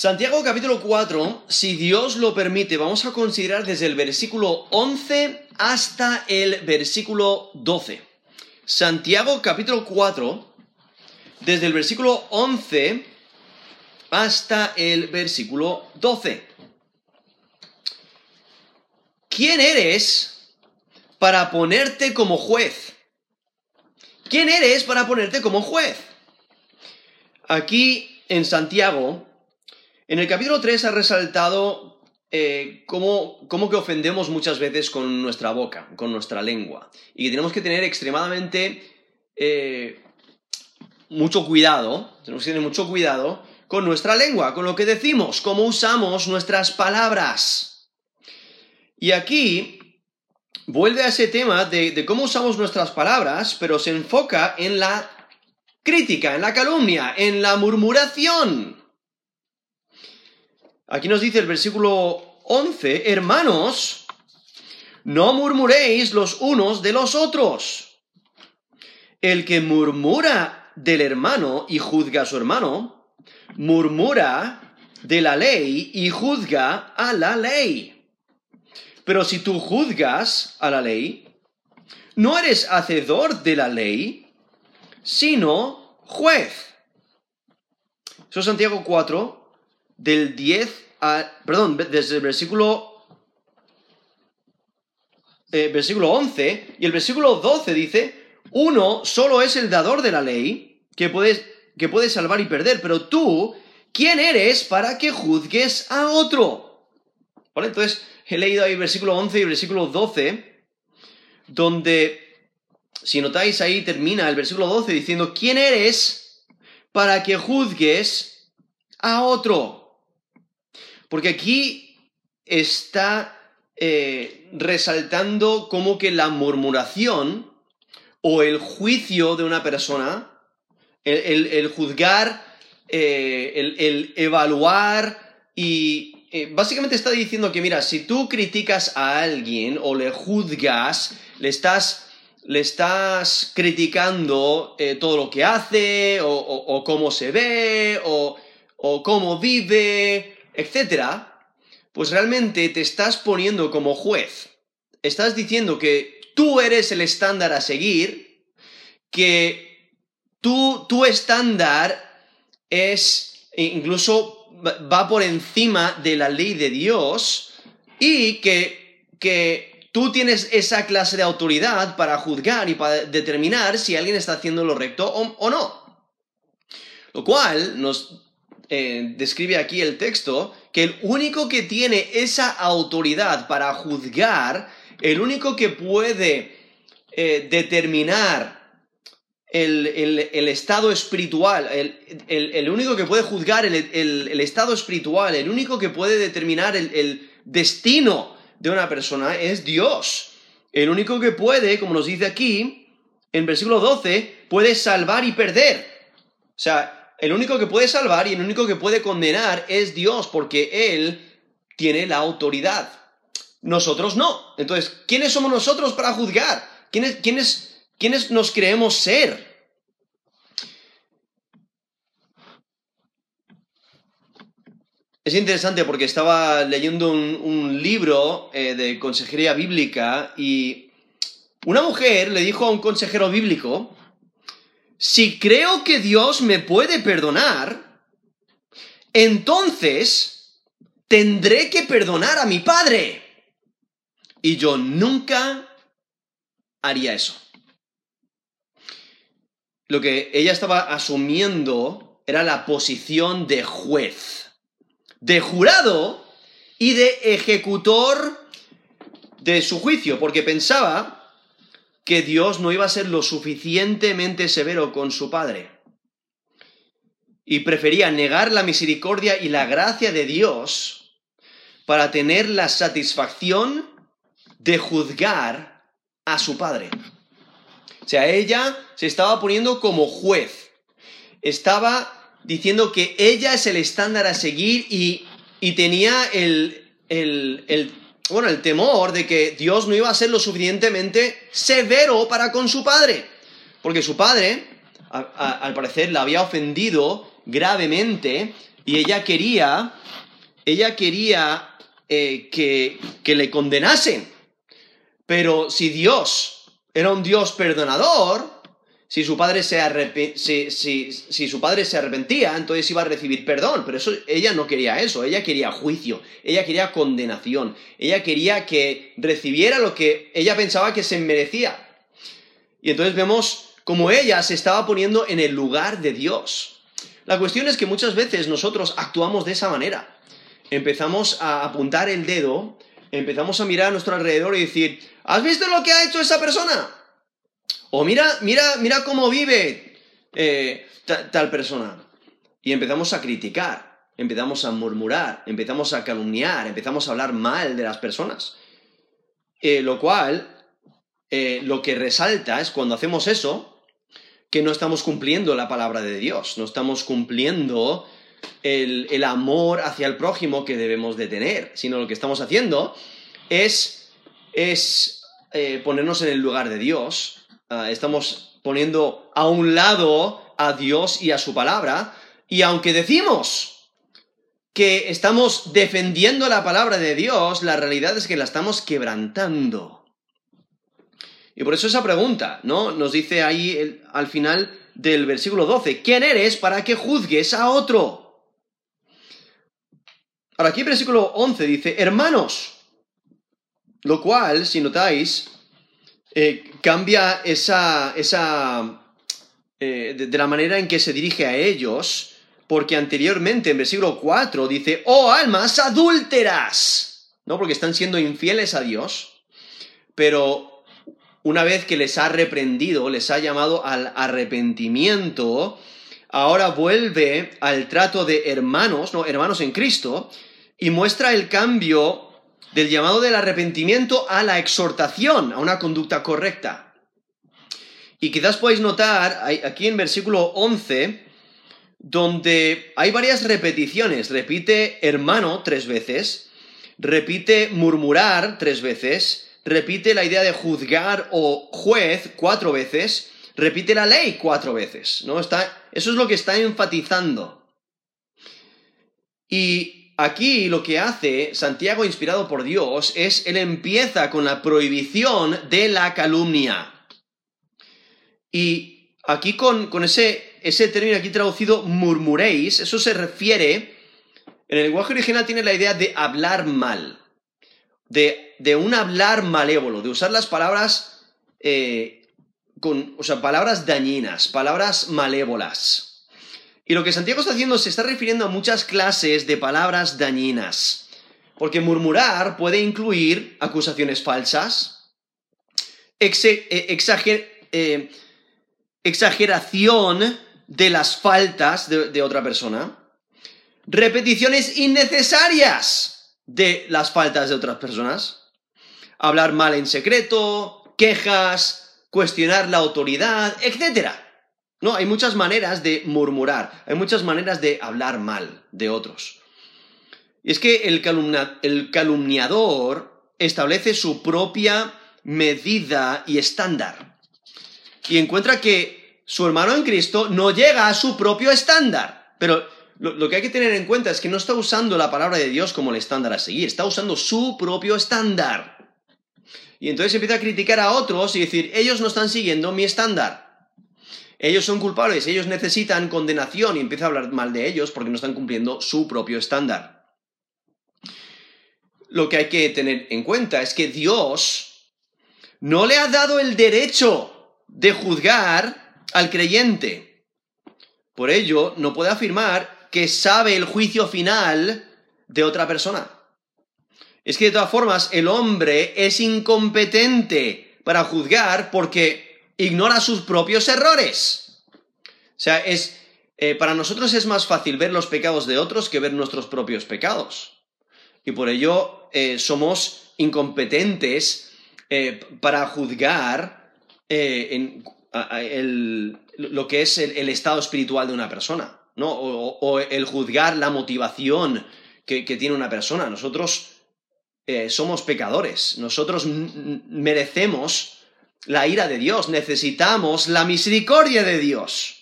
Santiago capítulo 4, si Dios lo permite, vamos a considerar desde el versículo 11 hasta el versículo 12. Santiago capítulo 4, desde el versículo 11 hasta el versículo 12. ¿Quién eres para ponerte como juez? ¿Quién eres para ponerte como juez? Aquí en Santiago, en el capítulo 3 ha resaltado eh, cómo, que ofendemos muchas veces con nuestra boca, con nuestra lengua, y que tenemos que tener extremadamente eh, mucho cuidado, tenemos que tener mucho cuidado con nuestra lengua, con lo que decimos, cómo usamos nuestras palabras. Y aquí vuelve a ese tema de cómo usamos nuestras palabras, pero se enfoca en la crítica, en la calumnia, en la murmuración. Aquí nos dice el versículo 11, hermanos, no murmuréis los unos de los otros. El que murmura del hermano y juzga a su hermano, murmura de la ley y juzga a la ley. Pero si tú juzgas a la ley, no eres hacedor de la ley, sino juez. Eso es Santiago 4, del 10 a, perdón, desde el versículo, eh, versículo 11 y el versículo 12 dice, uno solo es el dador de la ley que puede, que puede salvar y perder, pero tú, ¿quién eres para que juzgues a otro? ¿Vale? Entonces, he leído ahí versículo 11 y versículo 12, donde, si notáis ahí, termina el versículo 12 diciendo, ¿quién eres para que juzgues a otro? Porque aquí está eh, resaltando como que la murmuración o el juicio de una persona, el, juzgar, eh, el, evaluar y eh, básicamente está diciendo que, mira, si tú criticas a alguien o le juzgas, le estás, le estás criticando todo lo que hace o, cómo se ve o cómo vive etcétera, pues realmente te estás poniendo como juez. Estás diciendo que tú eres el estándar a seguir, que tú, tu estándar es e incluso va por encima de la ley de Dios y que, que tú tienes esa clase de autoridad para juzgar y para determinar si alguien está haciendo lo recto o, o no. Lo cual nos eh, describe aquí el texto, que el único que tiene esa autoridad para juzgar, el único que puede eh, determinar el, estado espiritual, el, único que puede juzgar el, estado espiritual, el único que puede determinar el, destino de una persona es Dios. El único que puede, como nos dice aquí, en versículo 12, puede salvar y perder. O sea, el único que puede salvar y el único que puede condenar es Dios, porque Él tiene la autoridad. Nosotros no. Entonces, ¿quiénes somos nosotros para juzgar? ¿Quiénes, quiénes, quiénes nos creemos ser? Es interesante porque estaba leyendo un, libro eh, de consejería bíblica y una mujer le dijo a un consejero bíblico, si creo que Dios me puede perdonar, entonces tendré que perdonar a mi padre. Y yo nunca haría eso. Lo que ella estaba asumiendo era la posición de juez, de jurado y de ejecutor de su juicio, porque pensaba que Dios no iba a ser lo suficientemente severo con su padre. Y prefería negar la misericordia y la gracia de Dios para tener la satisfacción de juzgar a su padre. O sea, ella se estaba poniendo como juez. Estaba diciendo que ella es el estándar a seguir y, tenía el, el, el bueno, el temor de que Dios no iba a ser lo suficientemente severo para con su padre. Porque su padre, al parecer, la había ofendido gravemente y ella quería, ella quería eh, que, que le condenasen. Pero si Dios era un Dios perdonador, si su padre se, si, si, su padre se arrepentía, entonces iba a recibir perdón. Pero eso, ella no quería eso, ella quería juicio, ella quería condenación, ella quería que recibiera lo que ella pensaba que se merecía. Y entonces vemos como ella se estaba poniendo en el lugar de Dios. La cuestión es que muchas veces nosotros actuamos de esa manera. Empezamos a apuntar el dedo, empezamos a mirar a nuestro alrededor y decir, ¿has visto lo que ha hecho esa persona? O mira, mira, mira cómo vive eh, tal persona. Y empezamos a criticar, empezamos a murmurar, empezamos a calumniar, empezamos a hablar mal de las personas. Eh, lo cual, eh, lo que resalta es cuando hacemos eso, que no estamos cumpliendo la palabra de Dios, no estamos cumpliendo el, el, amor hacia el prójimo que debemos de tener, sino lo que estamos haciendo es, es ponernos en el lugar de Dios Ah, estamos poniendo a un lado a Dios y a su palabra, y aunque decimos que estamos defendiendo la palabra de Dios, la realidad es que la estamos quebrantando. Y por eso esa pregunta, ¿no? Nos dice ahí al final del versículo 12, ¿quién eres para que juzgues a otro? Ahora aquí el versículo 11 dice, hermanos, lo cual, si notáis, eh, cambia esa, esa eh, de, la manera en que se dirige a ellos, porque anteriormente en versículo 4 dice, oh almas adúlteras, ¿no? Porque están siendo infieles a Dios, pero una vez que les ha reprendido, les ha llamado al arrepentimiento, ahora vuelve al trato de hermanos, no, hermanos en Cristo, y muestra el cambio del llamado del arrepentimiento a la exhortación, a una conducta correcta. Y quizás podéis notar aquí en versículo 11, donde hay varias repeticiones. Repite hermano tres veces, repite murmurar tres veces, repite la idea de juzgar o juez cuatro veces, repite la ley cuatro veces. ¿no? Está, eso es lo que está enfatizando. Y Aquí lo que hace Santiago, inspirado por Dios, es él empieza con la prohibición de la calumnia. Y aquí con, ese, ese término aquí traducido murmuréis, eso se refiere, en el lenguaje original tiene la idea de hablar mal, de, de un hablar malévolo, de usar las palabras, eh, con, o sea, palabras dañinas, palabras malévolas. Y lo que Santiago está haciendo se está refiriendo a muchas clases de palabras dañinas. Porque murmurar puede incluir acusaciones falsas, eh, eh, exageración de las faltas de otra persona, repeticiones innecesarias de las faltas de otras personas, hablar mal en secreto, quejas, cuestionar la autoridad, etcétera. No, hay muchas maneras de murmurar, hay muchas maneras de hablar mal de otros. Y es que el, calumniador establece su propia medida y estándar. Y encuentra que su hermano en Cristo no llega a su propio estándar. Pero lo, lo, que hay que tener en cuenta es que no está usando la palabra de Dios como el estándar a seguir, está usando su propio estándar. Y entonces empieza a criticar a otros y decir, ellos no están siguiendo mi estándar. Ellos son culpables, ellos necesitan condenación y empieza a hablar mal de ellos porque no están cumpliendo su propio estándar. Lo que hay que tener en cuenta es que Dios no le ha dado el derecho de juzgar al creyente. Por ello, no puede afirmar que sabe el juicio final de otra persona. Es que de todas formas, el hombre es incompetente para juzgar porque ignora sus propios errores. O sea, es, eh, para nosotros es más fácil ver los pecados de otros que ver nuestros propios pecados. Y por ello eh, somos incompetentes eh, para juzgar lo que es el, estado espiritual de una persona, ¿no? O, el juzgar la motivación que tiene una persona. Nosotros somos pecadores, nosotros merecemos la ira de Dios, necesitamos la misericordia de Dios.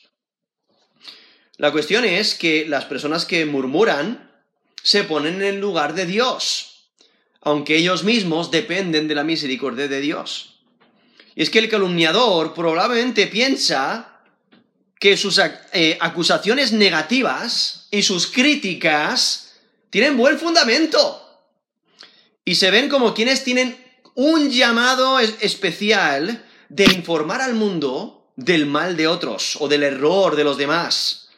La cuestión es que las personas que murmuran se ponen en el lugar de Dios, aunque ellos mismos dependen de la misericordia de Dios. Y es que el calumniador probablemente piensa que sus eh, acusaciones negativas y sus críticas tienen buen fundamento. Y se ven como quienes tienen un llamado especial de informar al mundo del mal de otros o del error de los demás.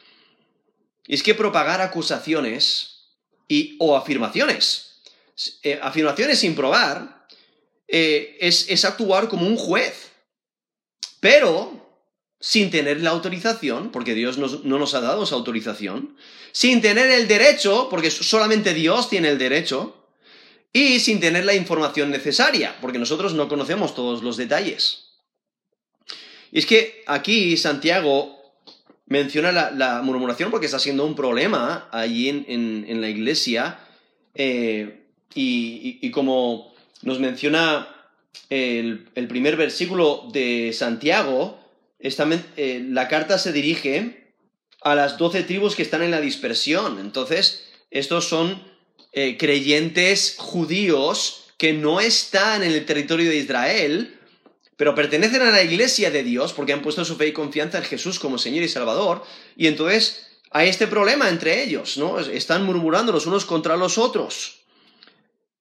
Y es que propagar acusaciones y, o afirmaciones, eh, afirmaciones sin probar, eh, es, actuar como un juez. Pero sin tener la autorización, porque Dios no nos ha dado esa autorización, sin tener el derecho, porque solamente Dios tiene el derecho, y sin tener la información necesaria, porque nosotros no conocemos todos los detalles. Y es que aquí Santiago menciona la, murmuración porque está siendo un problema allí en, la iglesia. Eh, y, como nos menciona el, primer versículo de Santiago, eh, la carta se dirige a las doce tribus que están en la dispersión. Entonces, estos son eh, creyentes judíos que no están en el territorio de Israel, pero pertenecen a la iglesia de Dios porque han puesto su fe y confianza en Jesús como Señor y Salvador, y entonces hay este problema entre ellos, ¿no? Están murmurando los unos contra los otros.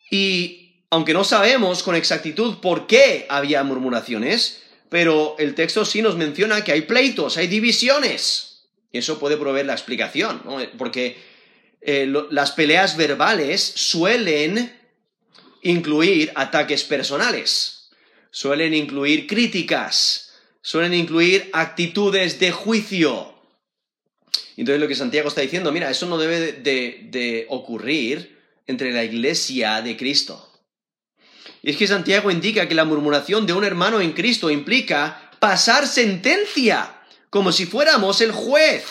Y aunque no sabemos con exactitud por qué había murmuraciones, pero el texto sí nos menciona que hay pleitos, hay divisiones. Y eso puede proveer la explicación, ¿no? Porque eh, las peleas verbales suelen incluir ataques personales suelen incluir críticas, suelen incluir actitudes de juicio. Entonces lo que Santiago está diciendo, mira, eso no debe de, ocurrir entre la iglesia de Cristo. Y es que Santiago indica que la murmuración de un hermano en Cristo implica pasar sentencia, como si fuéramos el juez.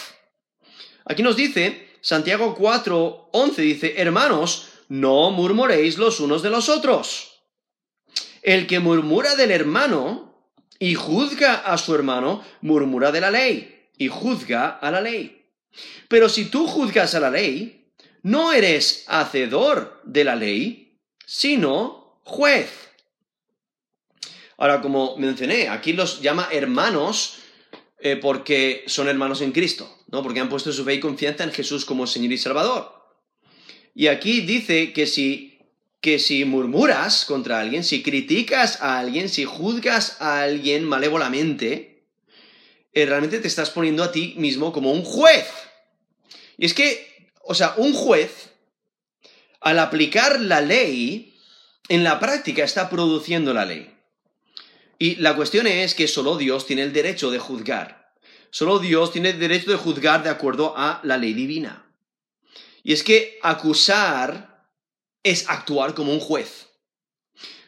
Aquí nos dice, Santiago 4, 11 dice, hermanos, no murmuréis los unos de los otros. El que murmura del hermano y juzga a su hermano, murmura de la ley y juzga a la ley. Pero si tú juzgas a la ley, no eres hacedor de la ley, sino juez. Ahora, como mencioné, aquí los llama hermanos eh, porque son hermanos en Cristo, ¿no? Porque han puesto su fe y confianza en Jesús como Señor y Salvador. Y aquí dice que si que si murmuras contra alguien, si criticas a alguien, si juzgas a alguien malévolamente, eh, realmente te estás poniendo a ti mismo como un juez. Y es que, o sea, un juez, al aplicar la ley, en la práctica está produciendo la ley. Y la cuestión es que solo Dios tiene el derecho de juzgar. Solo Dios tiene el derecho de juzgar de acuerdo a la ley divina. Y es que acusar es actuar como un juez.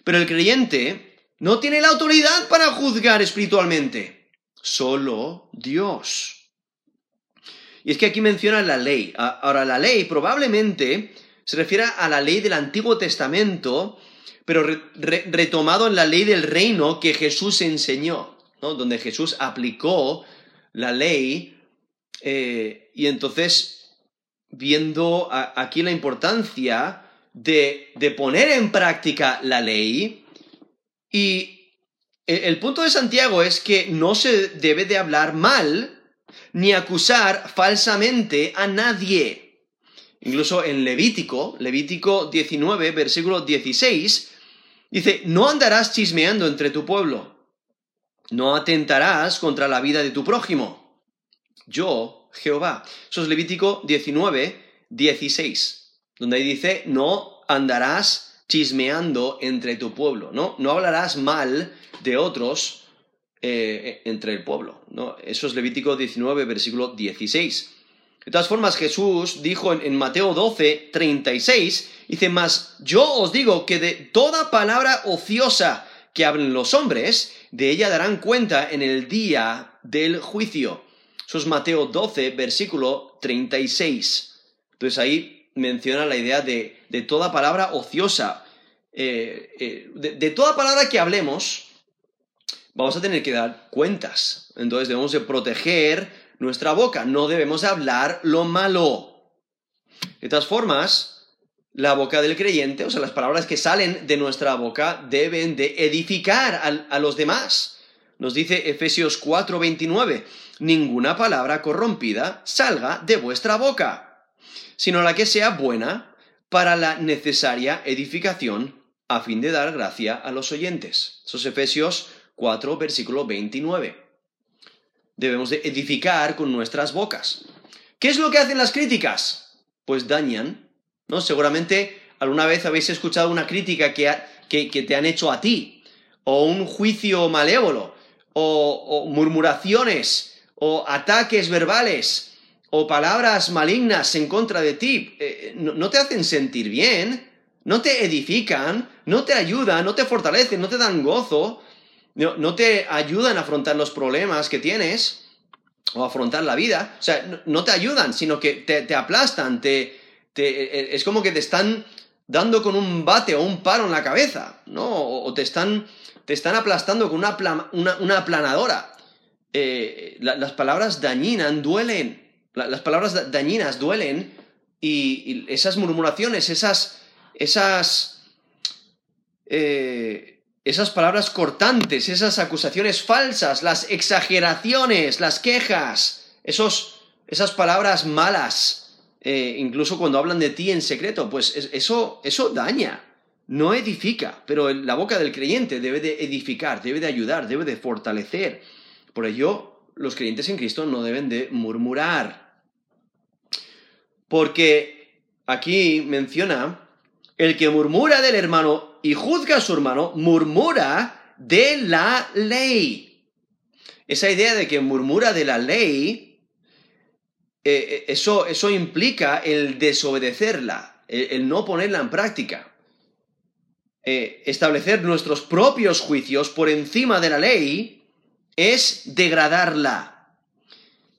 Pero el creyente no tiene la autoridad para juzgar espiritualmente, solo Dios. Y es que aquí menciona la ley. Ahora, la ley probablemente se refiere a la ley del Antiguo Testamento, pero retomado en la ley del reino que Jesús enseñó, donde Jesús aplicó la ley. Eh, y entonces, viendo aquí la importancia de, poner en práctica la ley. Y el punto de Santiago es que no se debe de hablar mal ni acusar falsamente a nadie. Incluso en Levítico, Levítico 19, versículo 16, dice, no andarás chismeando entre tu pueblo, no atentarás contra la vida de tu prójimo. Yo, Jehová. Eso es Levítico 19, 16 donde ahí dice, no andarás chismeando entre tu pueblo, ¿no? No hablarás mal de otros eh, entre el pueblo, ¿no? Eso es Levítico 19, versículo 16. De todas formas, Jesús dijo en, en Mateo 12, 36, dice, mas yo os digo que de toda palabra ociosa que hablen los hombres, de ella darán cuenta en el día del juicio. Eso es Mateo 12, versículo 36. Entonces ahí menciona la idea de, toda palabra ociosa. Eh, eh, de, toda palabra que hablemos, vamos a tener que dar cuentas. Entonces debemos de proteger nuestra boca. No debemos hablar lo malo. De todas formas, la boca del creyente, o sea, las palabras que salen de nuestra boca deben de edificar a, a los demás. Nos dice Efesios 4:29, ninguna palabra corrompida salga de vuestra boca, sino la que sea buena para la necesaria edificación a fin de dar gracia a los oyentes. Esos Efesios 4, versículo 29. Debemos de edificar con nuestras bocas. ¿Qué es lo que hacen las críticas? Pues dañan, ¿no? Seguramente alguna vez habéis escuchado una crítica que, que te han hecho a ti, o un juicio malévolo, o, murmuraciones, o ataques verbales, o palabras malignas en contra de ti, eh, no, te hacen sentir bien, no te edifican, no te ayudan, no te fortalecen, no te dan gozo, no, te ayudan a afrontar los problemas que tienes o afrontar la vida. O sea, no, te ayudan, sino que te, aplastan, te, te, es como que te están dando con un bate o un palo en la cabeza, ¿no? o te están te están aplastando con una, una, aplanadora. Eh, las palabras dañinas duelen. las palabras dañinas duelen y, esas murmuraciones, esas, esas, eh, esas palabras cortantes, esas acusaciones falsas, las exageraciones, las quejas, esos, esas palabras malas, eh, incluso cuando hablan de ti en secreto, pues eso, eso daña no edifica, pero la boca del creyente debe de edificar, debe de ayudar, debe de fortalecer. Por ello, los creyentes en Cristo no deben de murmurar. Porque aquí menciona, el que murmura del hermano y juzga a su hermano, murmura de la ley. Esa idea de que murmura de la ley, eh, eh, eso, eso implica el desobedecerla, el no ponerla en práctica. Eh, establecer nuestros propios juicios por encima de la ley es degradarla.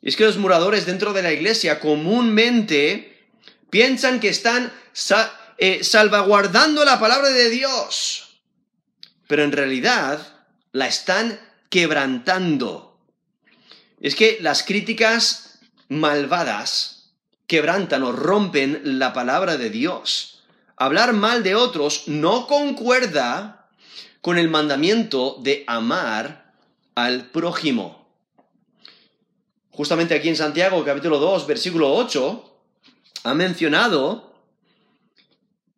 Y es que los muradores dentro de la iglesia comúnmente piensan que están salvaguardando la palabra de Dios, pero en realidad la están quebrantando. Es que las críticas malvadas quebrantan o rompen la palabra de Dios hablar mal de otros no concuerda con el mandamiento de amar al prójimo. Justamente aquí en Santiago, capítulo 2, versículo 8, ha mencionado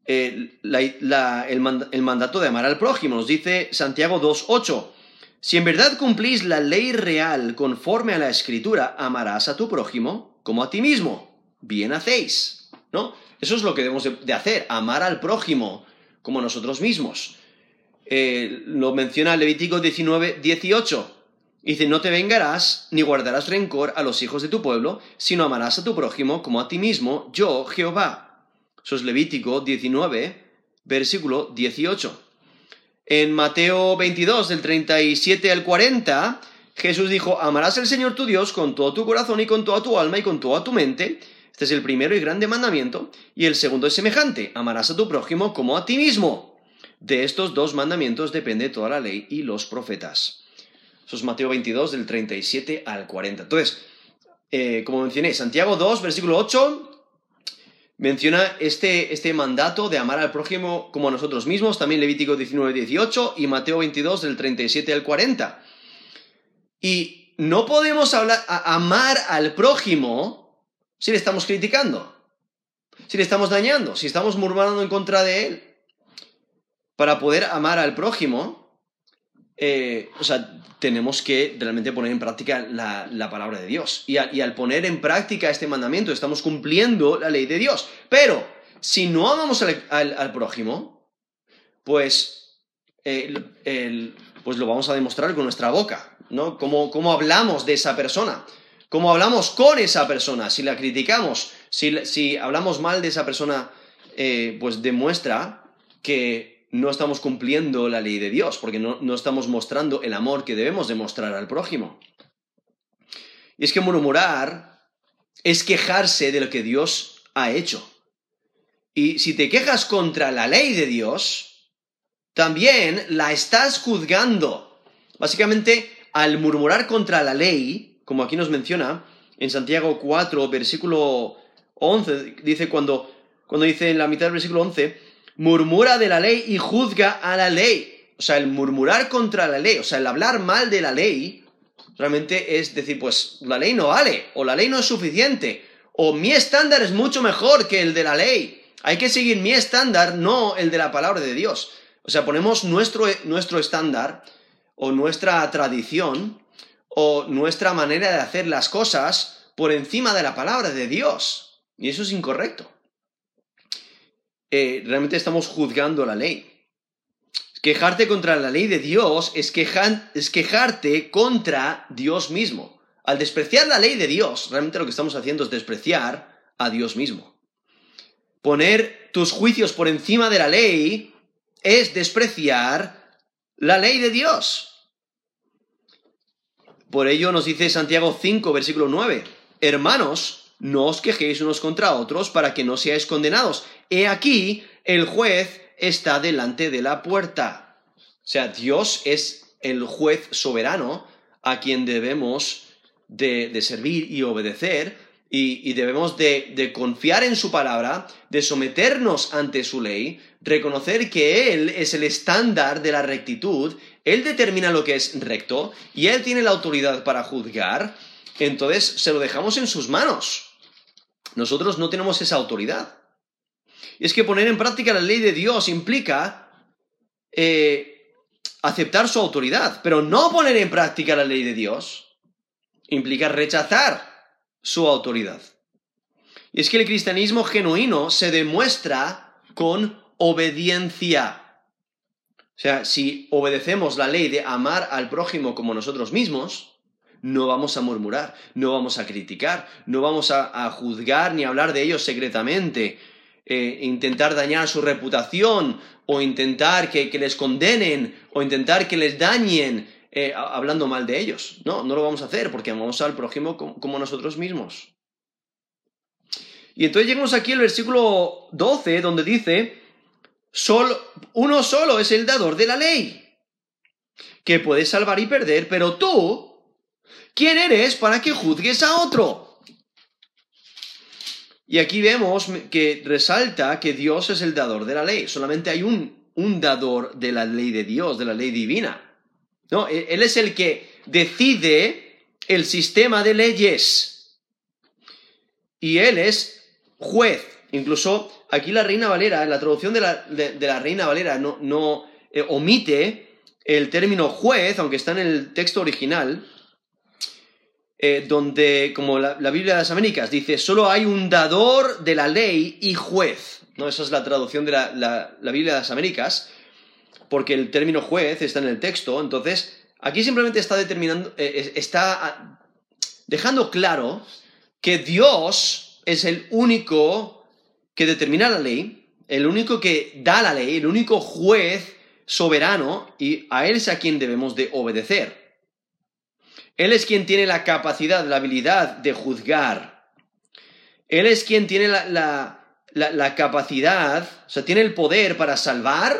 el, el, mandato de amar al prójimo. Nos dice Santiago 2, 8. Si en verdad cumplís la ley real conforme a la escritura, amarás a tu prójimo como a ti mismo. Bien hacéis, ¿no? Eso es lo que debemos de hacer, amar al prójimo como nosotros mismos. Eh, lo menciona Levítico 19, 18. Dice, no te vengarás ni guardarás rencor a los hijos de tu pueblo, sino amarás a tu prójimo como a ti mismo, yo Jehová. Eso es Levítico 19, versículo 18. En Mateo 22, del 37 al 40, Jesús dijo, amarás al Señor tu Dios con todo tu corazón y con toda tu alma y con toda tu mente, este es el primero y grande mandamiento. Y el segundo es semejante, amarás a tu prójimo como a ti mismo. De estos dos mandamientos depende toda la ley y los profetas. Eso es Mateo 22, del 37 al 40. Entonces, eh, como mencioné, Santiago 2, versículo 8, menciona este, este mandato de amar al prójimo como a nosotros mismos, también Levítico 19, 18 y Mateo 22, del 37 al 40. Y no podemos hablar, amar al prójimo si le estamos criticando, si le estamos dañando, si estamos murmurando en contra de él. Para poder amar al prójimo, eh, o sea, tenemos que realmente poner en práctica la, palabra de Dios. Y, al poner en práctica este mandamiento, estamos cumpliendo la ley de Dios. Pero, si no amamos al, prójimo, pues, pues lo vamos a demostrar con nuestra boca, ¿no? cómo hablamos de esa persona cómo hablamos con esa persona, si la criticamos, si, hablamos mal de esa persona, eh, pues demuestra que no estamos cumpliendo la ley de Dios, porque no, no estamos mostrando el amor que debemos demostrar al prójimo. Y es que murmurar es quejarse de lo que Dios ha hecho. Y si te quejas contra la ley de Dios, también la estás juzgando. Básicamente, al murmurar contra la ley, como aquí nos menciona, en Santiago 4, versículo 11, dice cuando, cuando dice en la mitad del versículo 11, murmura de la ley y juzga a la ley. O sea, el murmurar contra la ley, o sea, el hablar mal de la ley, realmente es decir, pues la ley no vale, o la ley no es suficiente, o mi estándar es mucho mejor que el de la ley. Hay que seguir mi estándar, no el de la palabra de Dios. O sea, ponemos nuestro, nuestro estándar o nuestra tradición o nuestra manera de hacer las cosas por encima de la palabra de Dios. Y eso es incorrecto. Realmente estamos juzgando la ley. Quejarte contra la ley de Dios es, es quejarte contra Dios mismo. Al despreciar la ley de Dios, realmente lo que estamos haciendo es despreciar a Dios mismo. Poner tus juicios por encima de la ley es despreciar la ley de Dios. Por ello nos dice Santiago 5, versículo 9, Hermanos, no os quejéis unos contra otros para que no seáis condenados. He aquí, el juez está delante de la puerta. O sea, Dios es el juez soberano a quien debemos de, servir y obedecer y, debemos de, de, confiar en su palabra, de someternos ante su ley, reconocer que Él es el estándar de la rectitud, Él determina lo que es recto y Él tiene la autoridad para juzgar, entonces se lo dejamos en sus manos. Nosotros no tenemos esa autoridad. Y es que poner en práctica la ley de Dios implica eh, aceptar su autoridad, pero no poner en práctica la ley de Dios implica rechazar su autoridad. Y es que el cristianismo genuino se demuestra con obediencia. O sea, si obedecemos la ley de amar al prójimo como nosotros mismos, no vamos a murmurar, no vamos a criticar, no vamos a, juzgar ni hablar de ellos secretamente, eh, intentar dañar su reputación o intentar que, les condenen o intentar que les dañen eh, hablando mal de ellos. No, no lo vamos a hacer porque amamos al prójimo como, nosotros mismos. Y entonces llegamos aquí al versículo 12 donde dice, uno solo es el dador de la ley, que puede salvar y perder, pero tú, ¿quién eres para que juzgues a otro? Y aquí vemos que resalta que Dios es el dador de la ley. Solamente hay un, un dador de la ley de Dios, de la ley divina. ¿No? E, él es el que decide el sistema de leyes. Y Él es juez. Incluso aquí la Reina Valera, en la traducción de la, de, la Reina Valera, no, no eh, omite el término juez, aunque está en el texto original, eh, donde, como la, Biblia de las Américas, dice, solo hay un dador de la ley y juez. ¿no? Esa es la traducción de la, Biblia de las Américas, porque el término juez está en el texto. Entonces, aquí simplemente está determinando, eh, está ah, dejando claro que Dios es el único que determina la ley, el único que da la ley, el único juez soberano, y a Él es a quien debemos de obedecer. Él es quien tiene la capacidad, la habilidad de juzgar. Él es quien tiene la, capacidad, o sea, tiene el poder para salvar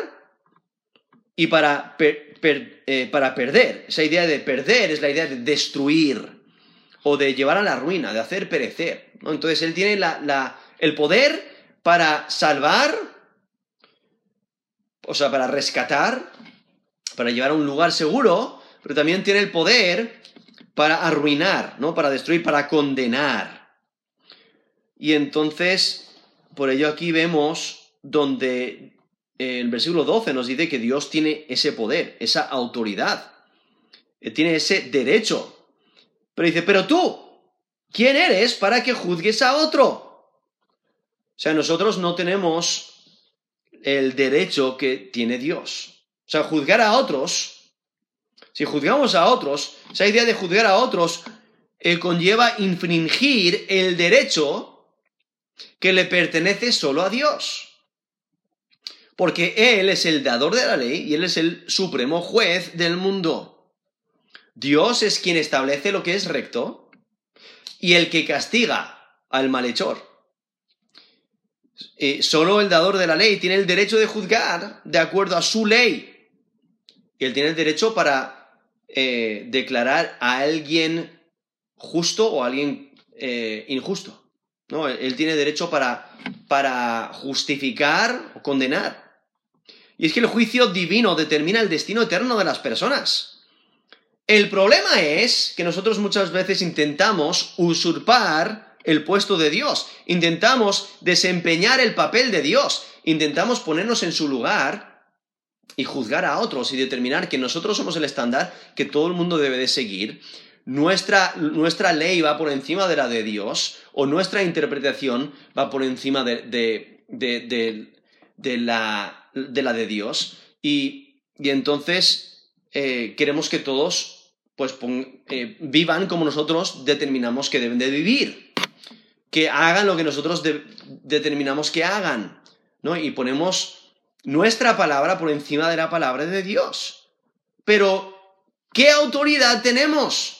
y para, eh, para perder. Esa idea de perder es la idea de destruir o de llevar a la ruina, de hacer perecer. Entonces, Él tiene el poder para salvar, o sea, para rescatar, para llevar a un lugar seguro, pero también tiene el poder para arruinar, ¿no? Para destruir, para condenar. Y entonces, por ello aquí vemos donde eh, el versículo 12 nos dice que Dios tiene ese poder, esa autoridad, eh, tiene ese derecho. Pero dice, pero tú, ¿quién eres para que juzgues a otro? O sea, nosotros no tenemos el derecho que tiene Dios. O sea, juzgar a otros si juzgamos a otros, esa idea de juzgar a otros eh, conlleva infringir el derecho que le pertenece solo a Dios. Porque Él es el dador de la ley y Él es el supremo juez del mundo. Dios es quien establece lo que es recto y el que castiga al malhechor. Eh, solo el dador de la ley tiene el derecho de juzgar de acuerdo a su ley. Y él tiene el derecho para eh, declarar a alguien justo o a alguien eh, injusto. ¿no? Él tiene derecho para, para justificar o condenar. Y es que el juicio divino determina el destino eterno de las personas. El problema es que nosotros muchas veces intentamos usurpar el puesto de Dios, intentamos desempeñar el papel de Dios, intentamos ponernos en su lugar y juzgar a otros y determinar que nosotros somos el estándar que todo el mundo debe de seguir, nuestra, nuestra ley va por encima de la de Dios o nuestra interpretación va por encima de, de, la, de la, de Dios y, y entonces eh, queremos que todos pues eh, vivan como nosotros determinamos que deben de vivir, que hagan lo que nosotros determinamos que hagan, ¿no? Y ponemos nuestra palabra por encima de la palabra de Dios. Pero, ¿qué autoridad tenemos?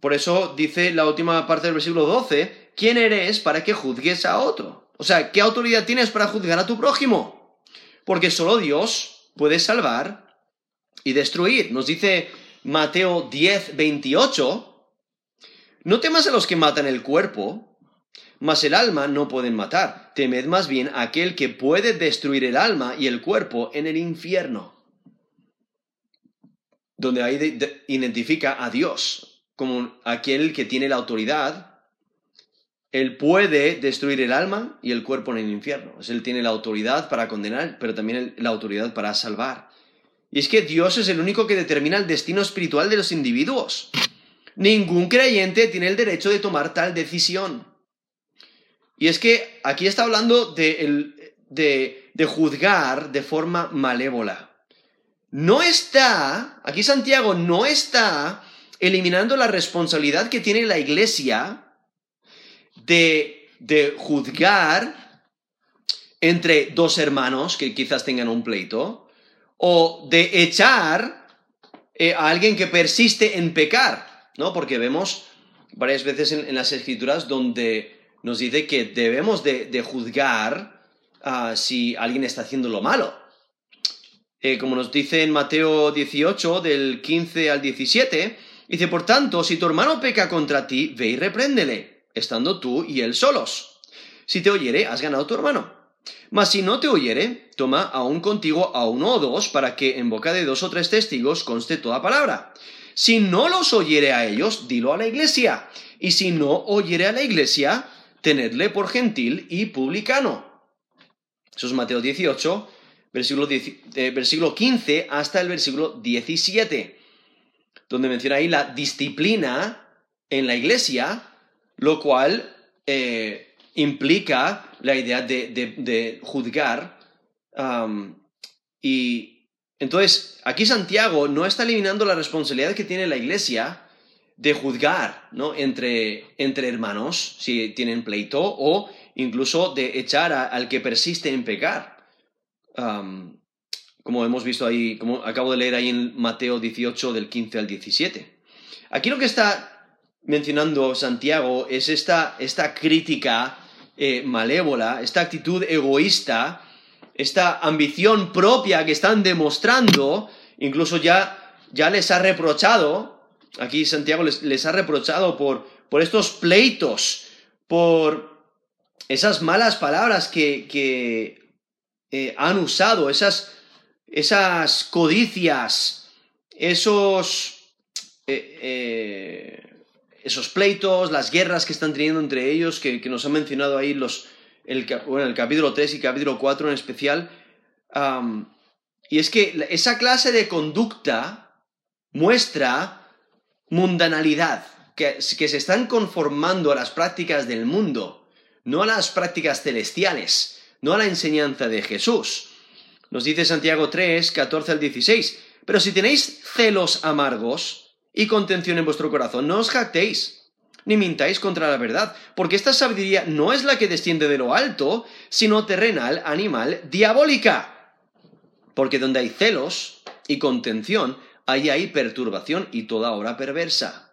Por eso dice la última parte del versículo 12, ¿quién eres para que juzgues a otro? O sea, ¿qué autoridad tienes para juzgar a tu prójimo? Porque solo Dios puede salvar y destruir. Nos dice Mateo 10, 28, no temas a los que matan el cuerpo, mas el alma no pueden matar. Temed más bien aquel que puede destruir el alma y el cuerpo en el infierno. Donde ahí identifica a Dios como aquel que tiene la autoridad, él puede destruir el alma y el cuerpo en el infierno. Él tiene la autoridad para condenar, pero también la autoridad para salvar. Y es que Dios es el único que determina el destino espiritual de los individuos. Ningún creyente tiene el derecho de tomar tal decisión. Y es que aquí está hablando de, de, juzgar de forma malévola. No está, aquí Santiago no está eliminando la responsabilidad que tiene la iglesia de, de juzgar entre dos hermanos que quizás tengan un pleito, o de echar eh, a alguien que persiste en pecar, ¿no? Porque vemos varias veces en, las escrituras donde nos dice que debemos de, juzgar ah, si alguien está haciendo lo malo. Eh, como nos dice en Mateo 18, del 15 al 17, Dice, por tanto, si tu hermano peca contra ti, ve y repréndele, estando tú y él solos. Si te oyere, has ganado tu hermano. Mas si no te oyere, toma aún contigo a uno o dos, para que en boca de dos o tres testigos conste toda palabra. Si no los oyere a ellos, dilo a la iglesia. Y si no oyere a la iglesia, tenedle por gentil y publicano. Eso es Mateo 18, versículo, eh, versículo 15 hasta el versículo 17 donde menciona ahí la disciplina en la iglesia, lo cual eh, implica la idea de, juzgar. y entonces, aquí Santiago no está eliminando la responsabilidad que tiene la iglesia de juzgar ¿no? entre, entre hermanos, si tienen pleito, o incluso de echar al que persiste en pecar como hemos visto ahí, como acabo de leer ahí en Mateo 18 del 15 al 17. Aquí lo que está mencionando Santiago es esta, esta crítica eh, malévola, esta actitud egoísta, esta ambición propia que están demostrando, incluso ya, ya les ha reprochado, aquí Santiago les, ha reprochado por, por, estos pleitos, por esas malas palabras que, eh, han usado, esas esas codicias, esos, eh, eh, esos pleitos, las guerras que están teniendo entre ellos, que, nos han mencionado ahí los, el, bueno, el capítulo 3 y capítulo 4 en especial. y es que esa clase de conducta muestra mundanalidad, que, que se están conformando a las prácticas del mundo, no a las prácticas celestiales, no a la enseñanza de Jesús. Nos dice Santiago 3, 14 al 16. Pero si tenéis celos amargos y contención en vuestro corazón, no os jactéis, ni mintáis contra la verdad, porque esta sabiduría no es la que desciende de lo alto, sino terrenal, animal, diabólica. Porque donde hay celos y contención, ahí hay perturbación y toda obra perversa.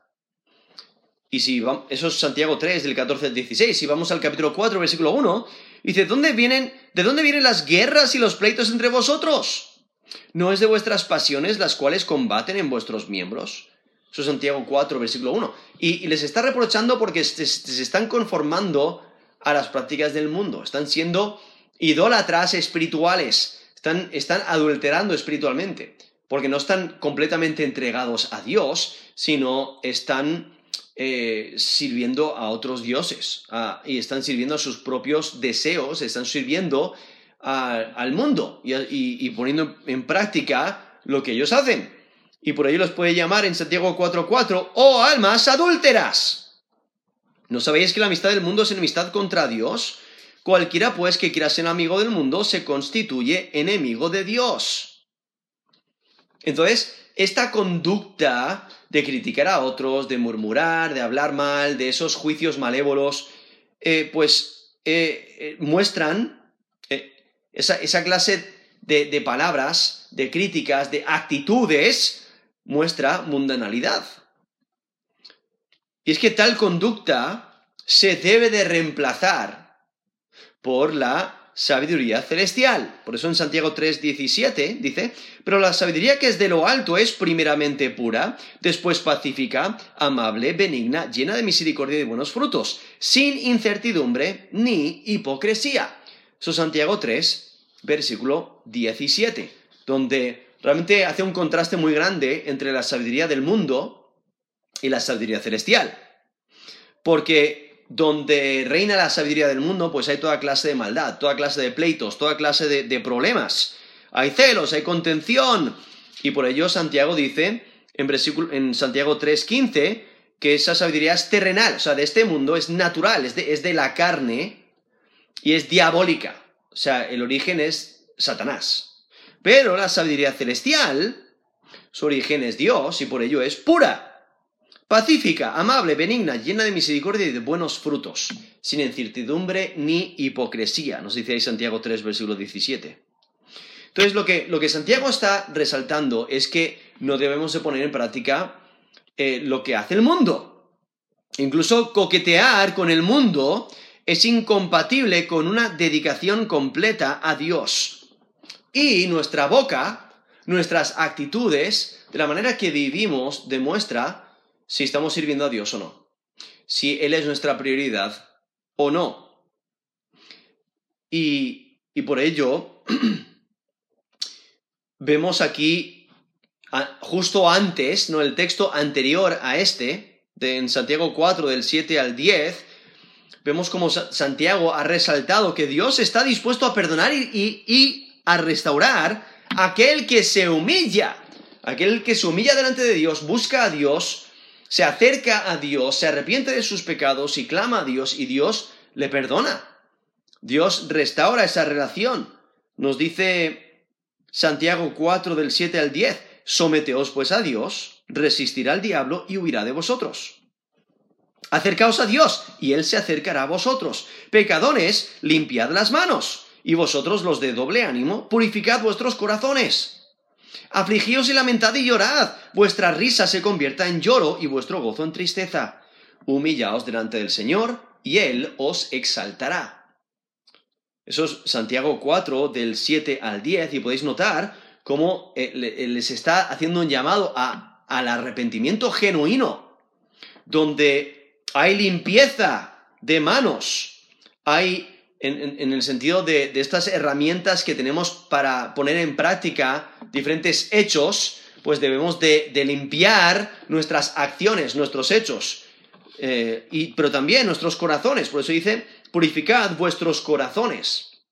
Y si vamos, eso es Santiago 3, del 14 al 16. Si vamos al capítulo 4, versículo 1, dice, ¿dónde vienen ¿De dónde vienen las guerras y los pleitos entre vosotros? ¿No es de vuestras pasiones las cuales combaten en vuestros miembros? Eso es Santiago 4, versículo 1. Y, les está reprochando porque se, están conformando a las prácticas del mundo. Están siendo idólatras espirituales. Están, están adulterando espiritualmente. Porque no están completamente entregados a Dios, sino están eh, sirviendo a otros dioses. y están sirviendo a sus propios deseos. Están sirviendo al mundo y poniendo en práctica lo que ellos hacen y por ello los puede llamar en Santiago 4.4, oh almas adúlteras. ¿No sabéis que la amistad del mundo es enemistad contra Dios? Cualquiera pues que quiera ser amigo del mundo se constituye enemigo de Dios. Entonces, esta conducta de criticar a otros, de murmurar, de hablar mal, de esos juicios malévolos, eh, pues eh, eh, muestran esa, clase de, de palabras, de críticas, de actitudes muestra mundanalidad. Y es que tal conducta se debe de reemplazar por la sabiduría celestial. Por eso en Santiago 3:17 dice, pero la sabiduría que es de lo alto es primeramente pura, después pacífica, amable, benigna, llena de misericordia y buenos frutos, sin incertidumbre ni hipocresía. Eso es Santiago 3, versículo 17, donde realmente hace un contraste muy grande entre la sabiduría del mundo y la sabiduría celestial. Porque donde reina la sabiduría del mundo, pues hay toda clase de maldad, toda clase de pleitos, toda clase de, problemas. Hay celos, hay contención. Y por ello Santiago dice en, en Santiago 3.15 que esa sabiduría es terrenal, o sea, de este mundo, es natural, es de, es de la carne y es diabólica. O sea, el origen es Satanás. Pero la sabiduría celestial, su origen es Dios y por ello es pura, pacífica, amable, benigna, llena de misericordia y de buenos frutos, sin incertidumbre ni hipocresía, nos dice ahí Santiago 3, versículo 17. Entonces lo que, lo que Santiago está resaltando es que no debemos de poner en práctica eh, lo que hace el mundo. Incluso coquetear con el mundo es incompatible con una dedicación completa a Dios. Y nuestra boca, nuestras actitudes, de la manera que vivimos, demuestra si estamos sirviendo a Dios o no. Si Él es nuestra prioridad o no. Y, por ello, vemos aquí, justo antes, ¿no? el texto anterior a este, de, en Santiago 4, del 7 al 10, vemos como Santiago ha resaltado que Dios está dispuesto a perdonar y a restaurar aquel que se humilla, aquel que se humilla delante de Dios, busca a Dios, se acerca a Dios, se arrepiente de sus pecados y clama a Dios y Dios le perdona. Dios restaura esa relación. Nos dice Santiago 4 del 7 al 10, someteos pues a Dios, resistirá al diablo y huirá de vosotros. Acercaos a Dios y Él se acercará a vosotros. Pecadores, limpiad las manos y vosotros los de doble ánimo, purificad vuestros corazones. Afligíos y lamentad y llorad, vuestra risa se convierta en lloro y vuestro gozo en tristeza. Humillaos delante del Señor, y Él os exaltará. Eso es Santiago 4, del 7 al 10, y podéis notar cómo eh, les está haciendo un llamado al arrepentimiento genuino, donde hay limpieza de manos, hay en, el sentido de, estas herramientas que tenemos para poner en práctica diferentes hechos, pues debemos de, limpiar nuestras acciones, nuestros hechos, eh, y, pero también nuestros corazones. Por eso dice, purificad vuestros corazones.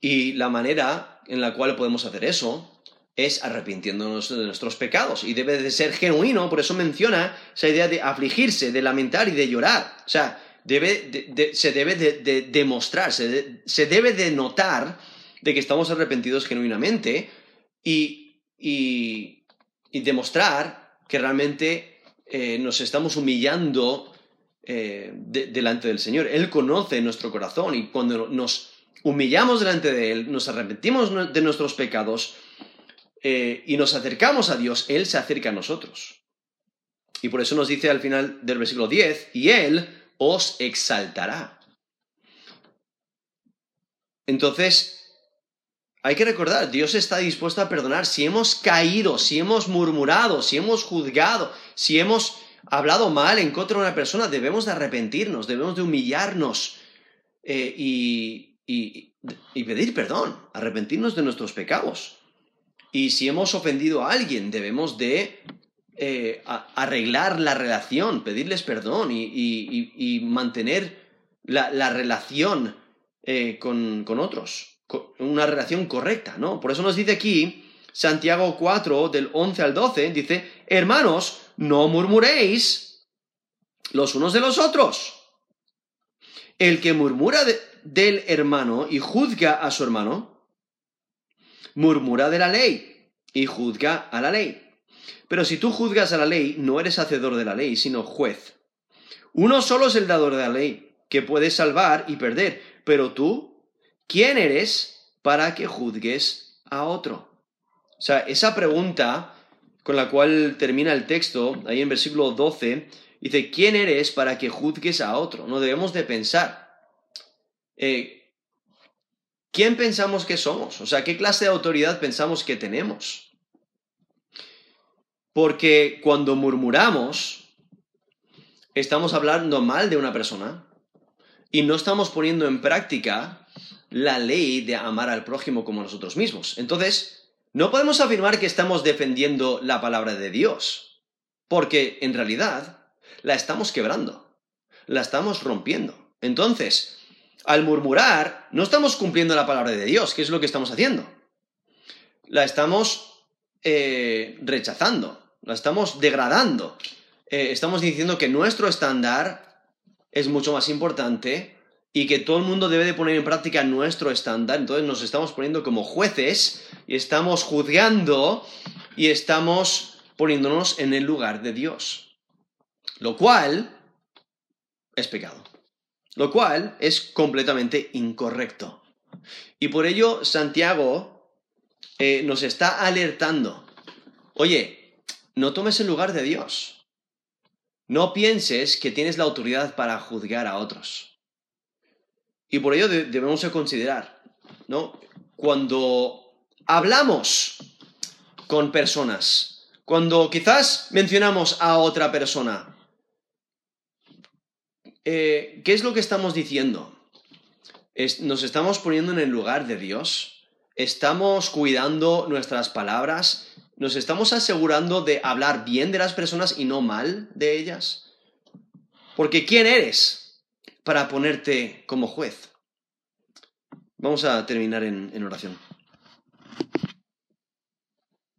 Y la manera en la cual podemos hacer eso es arrepintiéndonos de nuestros pecados. Y debe de ser genuino, por eso menciona esa idea de afligirse, de lamentar y de llorar. O sea, se debe de, demostrar, se, debe de notar de que estamos arrepentidos genuinamente y, demostrar que realmente eh, nos estamos humillando eh, delante del Señor. Él conoce nuestro corazón y cuando nos humillamos delante de Él, nos arrepentimos de nuestros pecados eh, y nos acercamos a Dios, Él se acerca a nosotros. Y por eso nos dice al final del versículo 10, y Él os exaltará. Entonces, hay que recordar, Dios está dispuesto a perdonar si hemos caído, si hemos murmurado, si hemos juzgado, si hemos hablado mal en contra de una persona, debemos de arrepentirnos, debemos de humillarnos eh, y, pedir perdón, arrepentirnos de nuestros pecados. Y si hemos ofendido a alguien, debemos de eh, arreglar la relación, pedirles perdón y, mantener la, relación eh, con, con otros, una relación correcta, ¿no? Por eso nos dice aquí, Santiago 4, del 11 al 12, dice, hermanos, no murmuréis los unos de los otros. El que murmura del hermano y juzga a su hermano, murmura de la ley y juzga a la ley. Pero si tú juzgas a la ley, no eres hacedor de la ley, sino juez. Uno solo es el dador de la ley, que puede salvar y perder. Pero tú, ¿quién eres para que juzgues a otro? O sea, esa pregunta con la cual termina el texto, ahí en versículo 12, dice, ¿quién eres para que juzgues a otro? No debemos de pensar. Eh, ¿Quién pensamos que somos? O sea, ¿qué clase de autoridad pensamos que tenemos? Porque cuando murmuramos, estamos hablando mal de una persona y no estamos poniendo en práctica la ley de amar al prójimo como nosotros mismos. Entonces, no podemos afirmar que estamos defendiendo la palabra de Dios, porque en realidad la estamos quebrando, la estamos rompiendo. Entonces, al murmurar, no estamos cumpliendo la palabra de Dios, que es lo que estamos haciendo. La estamos eh, rechazando, la estamos degradando. Eh, estamos diciendo que nuestro estándar es mucho más importante y que todo el mundo debe de poner en práctica nuestro estándar. Entonces nos estamos poniendo como jueces y estamos juzgando y estamos poniéndonos en el lugar de Dios. Lo cual es pecado. Lo cual es completamente incorrecto. Y por ello Santiago eh, nos está alertando. Oye, no tomes el lugar de Dios. No pienses que tienes la autoridad para juzgar a otros. Y por ello debemos considerar, ¿no? Cuando hablamos con personas, cuando quizás mencionamos a otra persona, eh, ¿qué es lo que estamos diciendo? ¿Nos estamos poniendo en el lugar de Dios? ¿Estamos cuidando nuestras palabras? ¿Nos estamos asegurando de hablar bien de las personas y no mal de ellas? Porque ¿quién eres? Para ponerte como juez. Vamos a terminar en, oración.